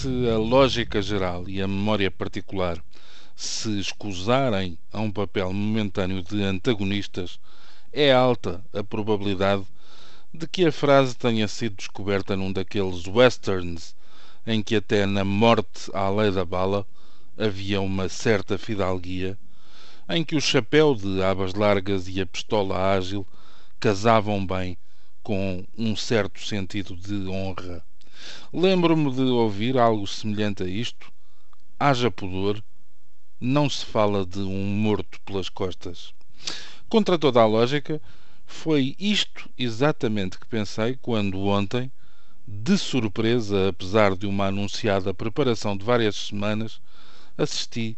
se a lógica geral e a memória particular se escusarem a um papel momentâneo de antagonistas, é alta a probabilidade de que a frase tenha sido descoberta num daqueles westerns em que até na morte à lei da bala havia uma certa fidalguia, em que o chapéu de abas largas e a pistola ágil casavam bem com um certo sentido de honra. Lembro-me de ouvir algo semelhante a isto. Haja pudor, não se fala de um morto pelas costas. Contra toda a lógica, foi isto exatamente que pensei quando ontem, de surpresa, apesar de uma anunciada preparação de várias semanas, assisti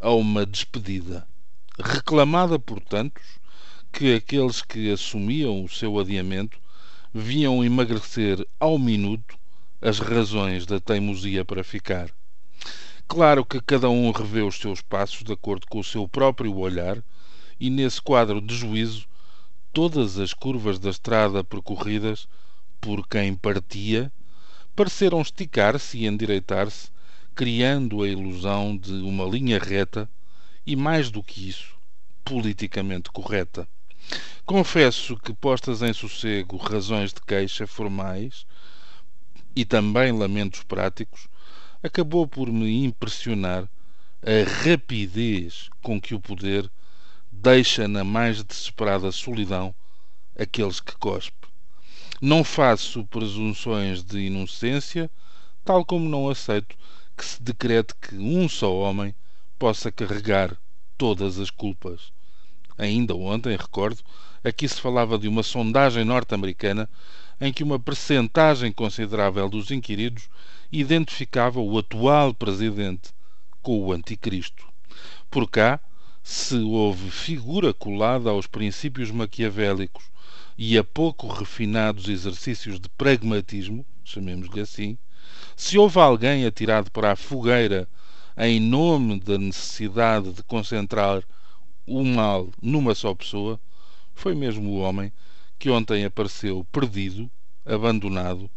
a uma despedida, reclamada por tantos que aqueles que assumiam o seu adiamento viam emagrecer ao minuto as razões da teimosia para ficar. Claro que cada um revê os seus passos de acordo com o seu próprio olhar, e nesse quadro de juízo, todas as curvas da estrada percorridas por quem partia pareceram esticar-se e endireitar-se, criando a ilusão de uma linha reta e, mais do que isso, politicamente correta. Confesso que, postas em sossego razões de queixa formais e também lamentos práticos, acabou por me impressionar a rapidez com que o poder deixa na mais desesperada solidão aqueles que cospe. Não faço presunções de inocência, tal como não aceito que se decrete que um só homem possa carregar todas as culpas. Ainda ontem, recordo, aqui se falava de uma sondagem norte-americana em que uma percentagem considerável dos inquiridos identificava o atual presidente com o anticristo. Por cá, se houve figura colada aos princípios maquiavélicos e a pouco refinados exercícios de pragmatismo, chamemos-lhe assim, se houve alguém atirado para a fogueira em nome da necessidade de concentrar o mal numa só pessoa, foi mesmo o homem que ontem apareceu perdido, abandonado,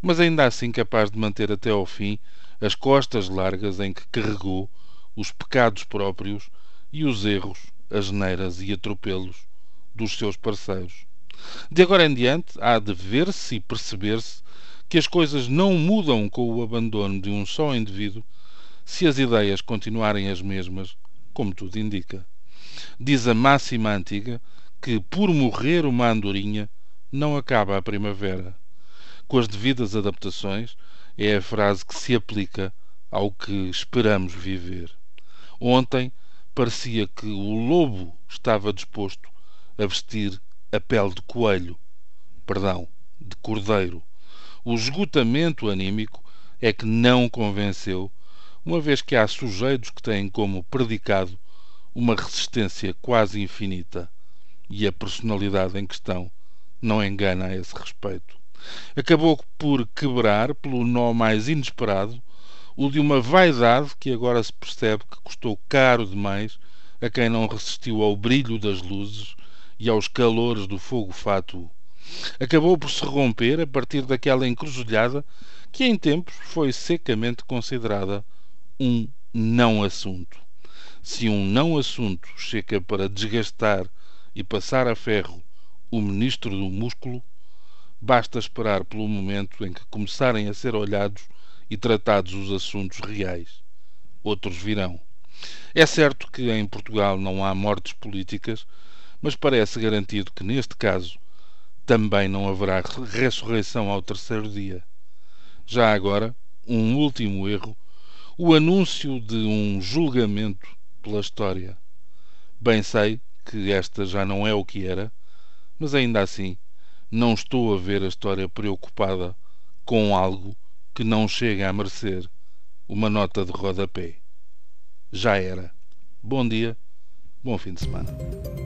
mas ainda assim capaz de manter até ao fim as costas largas em que carregou os pecados próprios e os erros, as neiras e atropelos dos seus parceiros. De agora em diante, há de ver-se e perceber-se que as coisas não mudam com o abandono de um só indivíduo se as ideias continuarem as mesmas, como tudo indica. Diz a máxima antiga que, por morrer uma andorinha, não acaba a primavera. Com as devidas adaptações, é a frase que se aplica ao que esperamos viver. Ontem parecia que o lobo estava disposto a vestir a pele de coelho, perdão, de cordeiro. O esgotamento anímico é que não convenceu, uma vez que há sujeitos que têm como predicado uma resistência quase infinita e a personalidade em questão não engana a esse respeito. Acabou por quebrar, pelo nó mais inesperado, o de uma vaidade que agora se percebe que custou caro demais a quem não resistiu ao brilho das luzes e aos calores do fogo fátuo. Acabou por se romper a partir daquela encruzilhada que em tempos foi secamente considerada um não assunto. Se um não assunto chega para desgastar e passar a ferro o ministro do músculo, basta esperar pelo momento em que começarem a ser olhados e tratados os assuntos reais. Outros virão. É certo que em Portugal não há mortes políticas, mas parece garantido que neste caso também não haverá ressurreição ao terceiro dia. Já agora, um último erro, o anúncio de um julgamento pela história. Bem sei que esta já não é o que era, mas ainda assim não estou a ver a história preocupada com algo que não chega a merecer uma nota de rodapé. Já era. Bom dia, bom fim de semana.